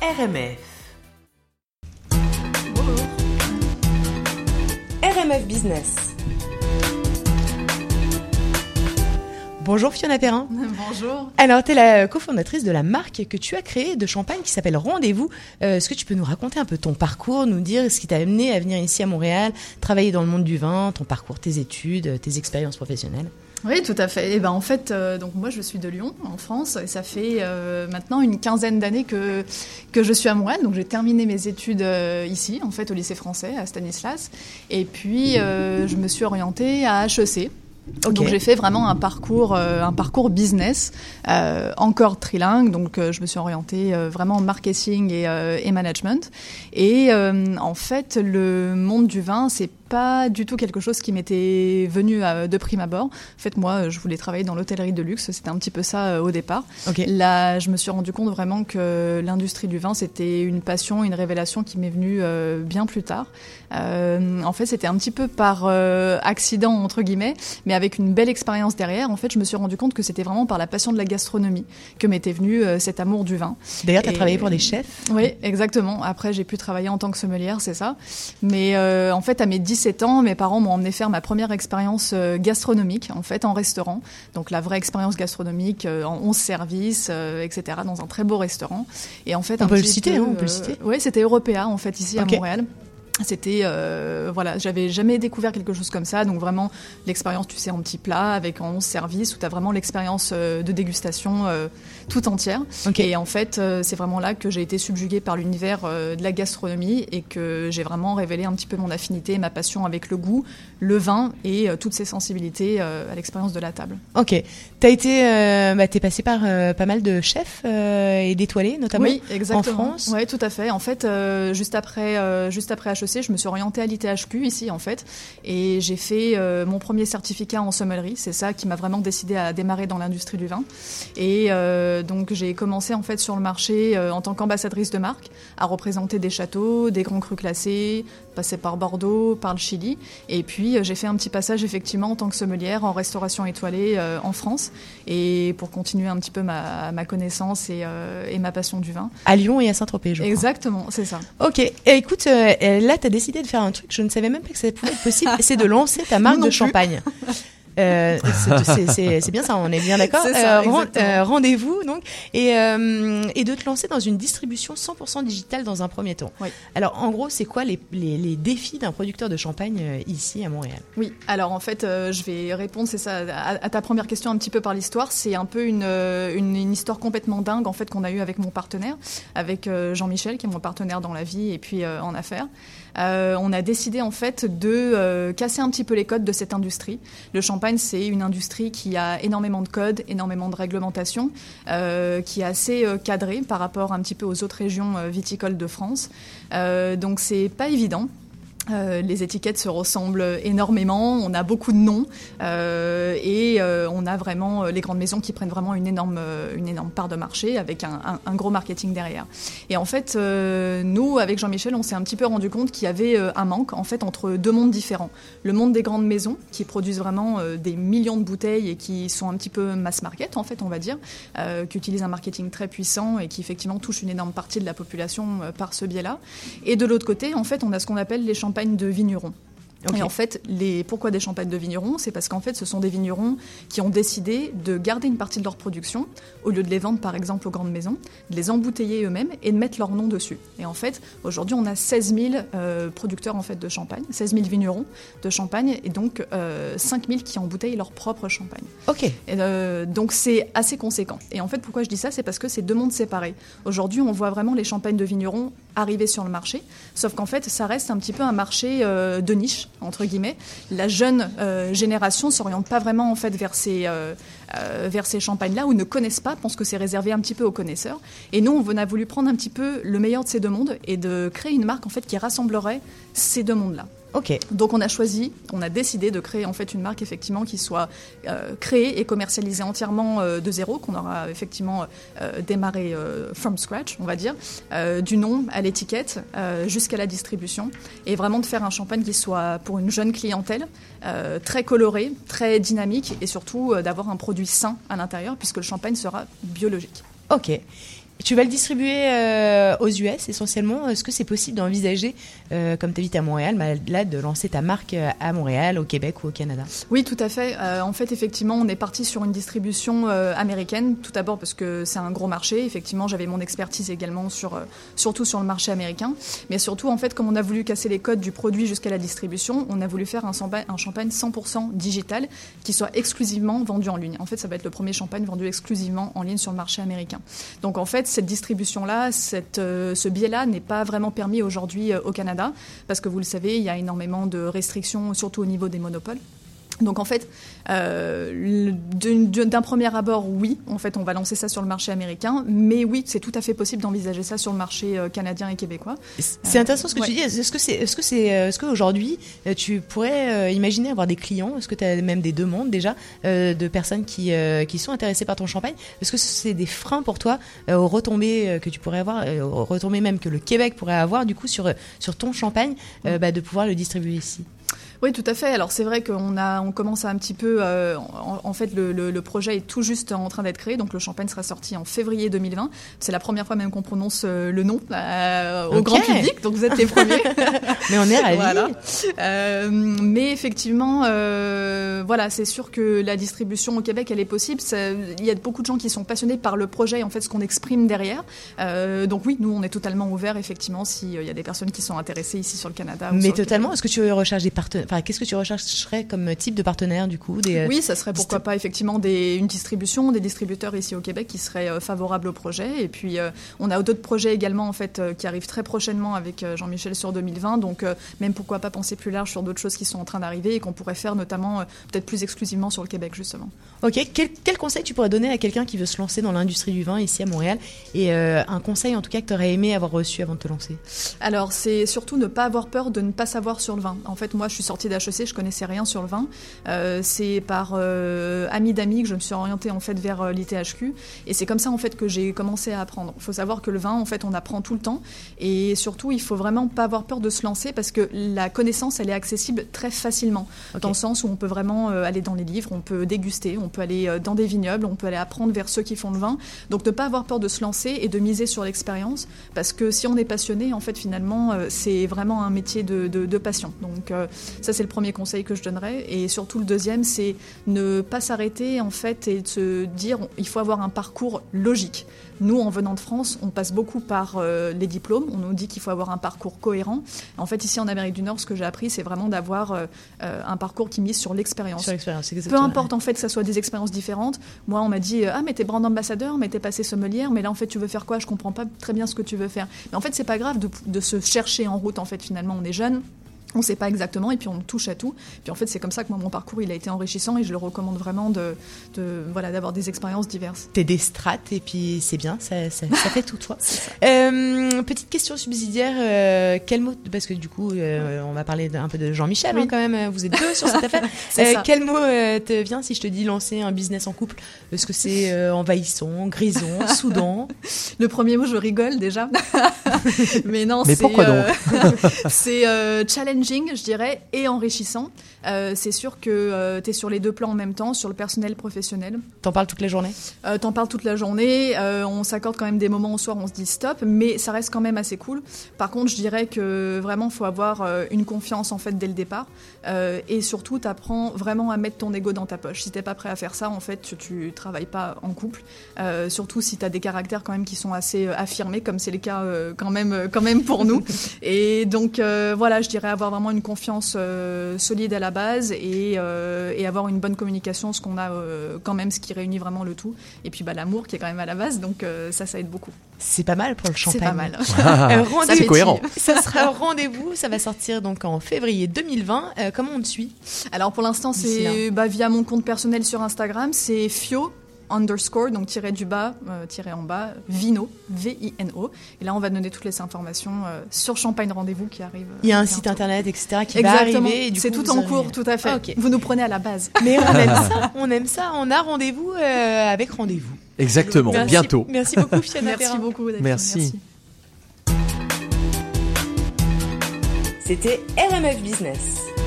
RMF. RMF Business. Bonjour Fiona Perrin. Bonjour. Alors, tu es la cofondatrice de la marque que tu as créée de champagne qui s'appelle Rendez-vous. Euh, Est-ce que tu peux nous raconter un peu ton parcours, nous dire ce qui t'a amené à venir ici à Montréal, travailler dans le monde du vin, ton parcours, tes études, tes expériences professionnelles? Oui, tout à fait. Et ben en fait, euh, donc moi je suis de Lyon, en France, et ça fait euh, maintenant une quinzaine d'années que que je suis à Montréal. Donc j'ai terminé mes études euh, ici, en fait, au lycée français à Stanislas, et puis je me suis orientée à HEC. Donc j'ai fait vraiment un parcours, euh, un parcours business, euh, encore trilingue. Donc euh, je me suis orientée vraiment en marketing et, et management. Et en fait, le monde du vin, c'est pas du tout quelque chose qui m'était venu euh, de prime abord. En fait, moi, je voulais travailler dans l'hôtellerie de luxe. C'était un petit peu ça euh, au départ. Là, je me suis rendu compte vraiment que l'industrie du vin, c'était une passion, une révélation qui m'est venue euh, bien plus tard. Euh, en fait, c'était un petit peu par accident, entre guillemets, mais avec une belle expérience derrière. En fait, je me suis rendu compte que c'était vraiment par la passion de la gastronomie que m'était venu cet amour du vin. D'ailleurs, tu as Et- travaillé pour des chefs? Oui, exactement. Après, j'ai pu travailler en tant que sommelière, c'est ça. Mais en fait, à mes 17 ans, mes parents m'ont emmené faire ma première expérience euh, gastronomique, en fait, en restaurant. Donc, la vraie expérience gastronomique euh, en 11 services, euh, etc., dans un très beau restaurant. Et en fait, On un peut le citer, peu, hein, on peut le citer. Oui, c'était Européa, en fait, ici à Montréal. C'était euh, voilà, j'avais jamais découvert quelque chose comme ça, donc vraiment l'expérience, tu sais, en petit plat avec en 11 services où tu as vraiment l'expérience euh, de dégustation euh, tout entière. Et en fait, euh, c'est vraiment là que j'ai été subjuguée par l'univers de la gastronomie et que j'ai vraiment révélé un petit peu mon affinité et ma passion avec le goût, le vin et toutes ces sensibilités à l'expérience de la table. Ok. T'as été, euh, bah, t'es passé par pas mal de chefs et d'étoilés notamment. Oui, exactement. en France Oui, tout à fait. En fait, juste après, juste après HEC, je me suis orientée à l'ITHQ ici, en fait, et j'ai fait euh, mon premier certificat en sommellerie. C'est ça qui m'a vraiment décidé à démarrer dans l'industrie du vin. Et euh, donc, j'ai commencé en fait sur le marché euh, en tant qu'ambassadrice de marque, à représenter des châteaux, des grands crus classés, passer par Bordeaux, par le Chili, et puis j'ai fait un petit passage effectivement en tant que sommelière en restauration étoilée en France, et pour continuer un petit peu ma, ma connaissance et, et ma passion du vin. À Lyon et à Saint-Tropez, je crois. Exactement, c'est ça. Ok, écoute, euh, là, tu as décidé de faire un truc, je ne savais même pas que ça pouvait être possible, c'est de lancer ta marque de champagne. Euh, c'est- bien ça, on est bien d'accord. Exactement. euh, Rendez-vous donc et, euh, et de te lancer dans une distribution 100% digitale dans un premier temps. Oui. Alors en gros, c'est quoi les, les, les défis d'un producteur de champagne euh, ici à Montréal? Oui, alors en fait, euh, je vais répondre, c'est ça, à, à ta première question un petit peu par l'histoire. C'est un peu une, euh, une, une histoire complètement dingue en fait qu'on a eue avec mon partenaire, avec euh, Jean-Michel, qui est mon partenaire dans la vie et puis euh, en affaires. Euh, on a décidé en fait de euh, casser un petit peu les codes de cette industrie. Le champagne, c'est une industrie qui a énormément de codes, énormément de réglementations, euh, qui est assez euh, cadrée par rapport un petit peu aux autres régions euh, viticoles de France. Donc c'est pas évident. Les étiquettes se ressemblent énormément, on a beaucoup de noms et on a vraiment euh, les grandes maisons qui prennent vraiment une énorme, euh, une énorme part de marché avec un, gros marketing derrière. Et en fait, euh, nous, avec Jean-Michel, on s'est un petit peu rendu compte qu'il y avait un manque en fait entre deux mondes différents. Le monde des grandes maisons qui produisent vraiment des millions de bouteilles et qui sont un petit peu mass market en fait, on va dire, qui utilisent un marketing très puissant et qui effectivement touchent une énorme partie de la population par ce biais-là. Et de l'autre côté, en fait, on a ce qu'on appelle les champagnes de vignerons. Et en fait, les, pourquoi des champagnes de vignerons C'est parce qu'en fait, ce sont des vignerons qui ont décidé de garder une partie de leur production, au lieu de les vendre par exemple aux grandes maisons, de les embouteiller eux-mêmes et de mettre leur nom dessus. Et en fait, aujourd'hui, on a 16 000 euh, producteurs en fait de champagne, 16 000 vignerons de champagne, et donc euh, 5 000 qui embouteillent leur propre champagne. Ok. Et, euh, donc c'est assez conséquent. Et en fait, pourquoi je dis ça C'est parce que c'est deux mondes séparés. Aujourd'hui, on voit vraiment les champagnes de vignerons arriver sur le marché, sauf qu'en fait, ça reste un petit peu un marché euh, de niche, entre guillemets. La jeune euh, génération s'oriente pas vraiment en fait vers ces, euh, vers ces champagnes-là ou ne connaissent pas, pense que c'est réservé un petit peu aux connaisseurs. Et nous, on a voulu prendre un petit peu le meilleur de ces deux mondes et de créer une marque en fait qui rassemblerait ces deux mondes-là. Ok. Donc on a choisi, on a décidé de créer en fait une marque effectivement qui soit euh, créée et commercialisée entièrement euh, de zéro, qu'on aura effectivement euh, démarré from scratch, on va dire, du nom à l'étiquette jusqu'à la distribution, et vraiment de faire un champagne qui soit pour une jeune clientèle, très coloré, très dynamique, et surtout d'avoir un produit sain à l'intérieur, puisque le champagne sera biologique. Ok. Tu vas le distribuer euh, aux US essentiellement. Est-ce que c'est possible d'envisager, euh, comme tu habites à Montréal, bah, là, de lancer ta marque euh, à Montréal, au Québec ou au Canada? Oui, tout à fait. en fait, effectivement, on est parti sur une distribution américaine. Tout d'abord parce que c'est un gros marché. Effectivement, j'avais mon expertise également sur, surtout sur le marché américain. Mais surtout, en fait, comme on a voulu casser les codes du produit jusqu'à la distribution, on a voulu faire un un champagne 100% digital qui soit exclusivement vendu en ligne. En fait, ça va être le premier champagne vendu exclusivement en ligne sur le marché américain. Donc, en fait, cette distribution-là, euh, ce biais-là n'est pas vraiment permis aujourd'hui euh, au Canada, parce que vous le savez, il y a énormément de restrictions, surtout au niveau des monopoles. Donc en fait, euh, d'un premier abord, oui, en fait, on va lancer ça sur le marché américain, mais oui, c'est tout à fait possible d'envisager ça sur le marché euh, canadien et québécois. C'est intéressant ce que tu dis. Est-ce que c'est, est-ce que c'est, euh, est-ce qu'aujourd'hui tu pourrais imaginer avoir des clients? Est-ce que tu as même des demandes déjà de personnes qui qui sont intéressées par ton champagne? Est-ce que c'est des freins pour toi aux retombées que tu pourrais avoir, aux retombées même que le Québec pourrait avoir du coup sur sur ton champagne, bah, de pouvoir le distribuer ici? Oui, tout à fait. Alors c'est vrai qu'on a, on commence à un petit peu. Euh, en, fait, le, le, projet est tout juste en train d'être créé. Donc le champagne sera sorti en février 2020. C'est la première fois même qu'on prononce euh, le nom euh, au grand public. Donc vous êtes les premiers. mais on est ravis. Voilà. Euh, mais effectivement, voilà, c'est sûr que la distribution au Québec, elle est possible. Il y a beaucoup de gens qui sont passionnés par le projet, en fait, ce qu'on exprime derrière. donc oui, nous, on est totalement ouvert, effectivement, s'il y a des personnes qui sont intéressées ici sur le Canada. Mais totalement. Est-ce que tu recherches des partenaires qu'est-ce que tu rechercherais comme type de partenaire du coup des, Oui, ça serait pourquoi pas effectivement des, une distribution, des distributeurs ici au Québec qui seraient euh, favorables au projet. Et puis euh, on a d'autres projets également en fait euh, qui arrivent très prochainement avec Jean-Michel sur 2020. Donc même pourquoi pas penser plus large sur d'autres choses qui sont en train d'arriver et qu'on pourrait faire notamment peut-être plus exclusivement sur le Québec justement. Ok, quel, quel conseil tu pourrais donner à quelqu'un qui veut se lancer dans l'industrie du vin ici à Montréal? Et un conseil en tout cas que tu aurais aimé avoir reçu avant de te lancer? Alors c'est surtout ne pas avoir peur de ne pas savoir sur le vin. En fait moi je suis sortie d'HEC, je connaissais rien sur le vin. Euh, c'est par euh, amis d'amis que je me suis orientée en fait vers euh, l'ITHQ et c'est comme ça en fait que j'ai commencé à apprendre. Il faut savoir que le vin en fait on apprend tout le temps et surtout il faut vraiment pas avoir peur de se lancer parce que la connaissance elle est accessible très facilement dans le sens où on peut vraiment aller dans les livres, on peut déguster, on peut aller dans des vignobles, on peut aller apprendre vers ceux qui font le vin. Donc ne pas avoir peur de se lancer et de miser sur l'expérience parce que si on est passionné en fait finalement c'est vraiment un métier de, de, de passion. Donc ça c'est le premier conseil que je donnerais. Et surtout, le deuxième, c'est ne pas s'arrêter en fait et de se dire il faut avoir un parcours logique. Nous, en venant de France, on passe beaucoup par euh, les diplômes. On nous dit qu'il faut avoir un parcours cohérent. En fait, ici en Amérique du Nord, ce que j'ai appris, c'est vraiment d'avoir euh, euh, un parcours qui mise sur l'expérience. Peu importe en fait que ça soit des expériences différentes. Moi, on m'a dit ah mais t'es brand ambassadeur, mais t'es passé sommelière, mais là en fait tu veux faire quoi? Je comprends pas très bien ce que tu veux faire. Mais en fait, c'est pas grave de, de se chercher en route. En fait, finalement, on est jeune on ne sait pas exactement et puis on touche à tout. Puis en fait, c'est comme ça que moi, mon parcours, il a été enrichissant et je le recommande vraiment de, voilà, d'avoir des expériences diverses. T'es des strates et puis c'est bien, ça, ça, fait tout toi. Euh, petite question subsidiaire, euh, quel mot, parce que du coup, euh, on va parler un peu de Jean-Michel hein, quand même, vous êtes deux sur cette affaire. quel mot te vient si je te dis lancer un business en couple? Est-ce que c'est envahissant, grison, soudant Le premier mot, je rigole déjà. Mais non, c'est... pourquoi donc? C'est challenge je dirais, et enrichissant. Euh, c'est sûr que euh, tu es sur les deux plans en même temps, sur le personnel professionnel. T'en parles toute la journée euh, T'en parles toute la journée. Euh, on s'accorde quand même des moments au soir où on se dit stop, mais ça reste quand même assez cool. Par contre, je dirais que vraiment, faut avoir une confiance en fait dès le départ. et surtout, tu apprends vraiment à mettre ton ego dans ta poche. Si t'es pas prêt à faire ça, en fait, tu, tu travailles pas en couple. surtout si tu as des caractères quand même qui sont assez affirmés, comme c'est le cas quand, même, quand même pour nous. et donc, voilà, je dirais avoir vraiment une confiance solide à la base euh, et, avoir une bonne communication, ce qu'on a euh, quand même, ce qui réunit vraiment le tout. Et puis bah, l'amour qui est quand même à la base, donc euh, ça, ça aide beaucoup. C'est pas mal pour le champagne. C'est pas mal. c'est cohérent. Ça sera rendez-vous, ça va sortir donc en février 2020. comment on te suit? Alors pour l'instant, c'est bah, via mon compte personnel sur Instagram, c'est Fio underscore, donc tiré du bas, euh, tiré en bas, Vino, V-I-N-O. Et là, on va donner toutes les informations euh, sur Champagne Rendez-vous qui arrive. Euh, il y a un site internet, etc. qui va arriver. C'est tout en cours, tout à fait. Vous nous prenez à la base. Mais on aime ça, on aime ça. On a rendez-vous avec rendez-vous. Exactement, bientôt. Merci beaucoup, Fiona. Merci beaucoup. Merci. C'était RMF Business.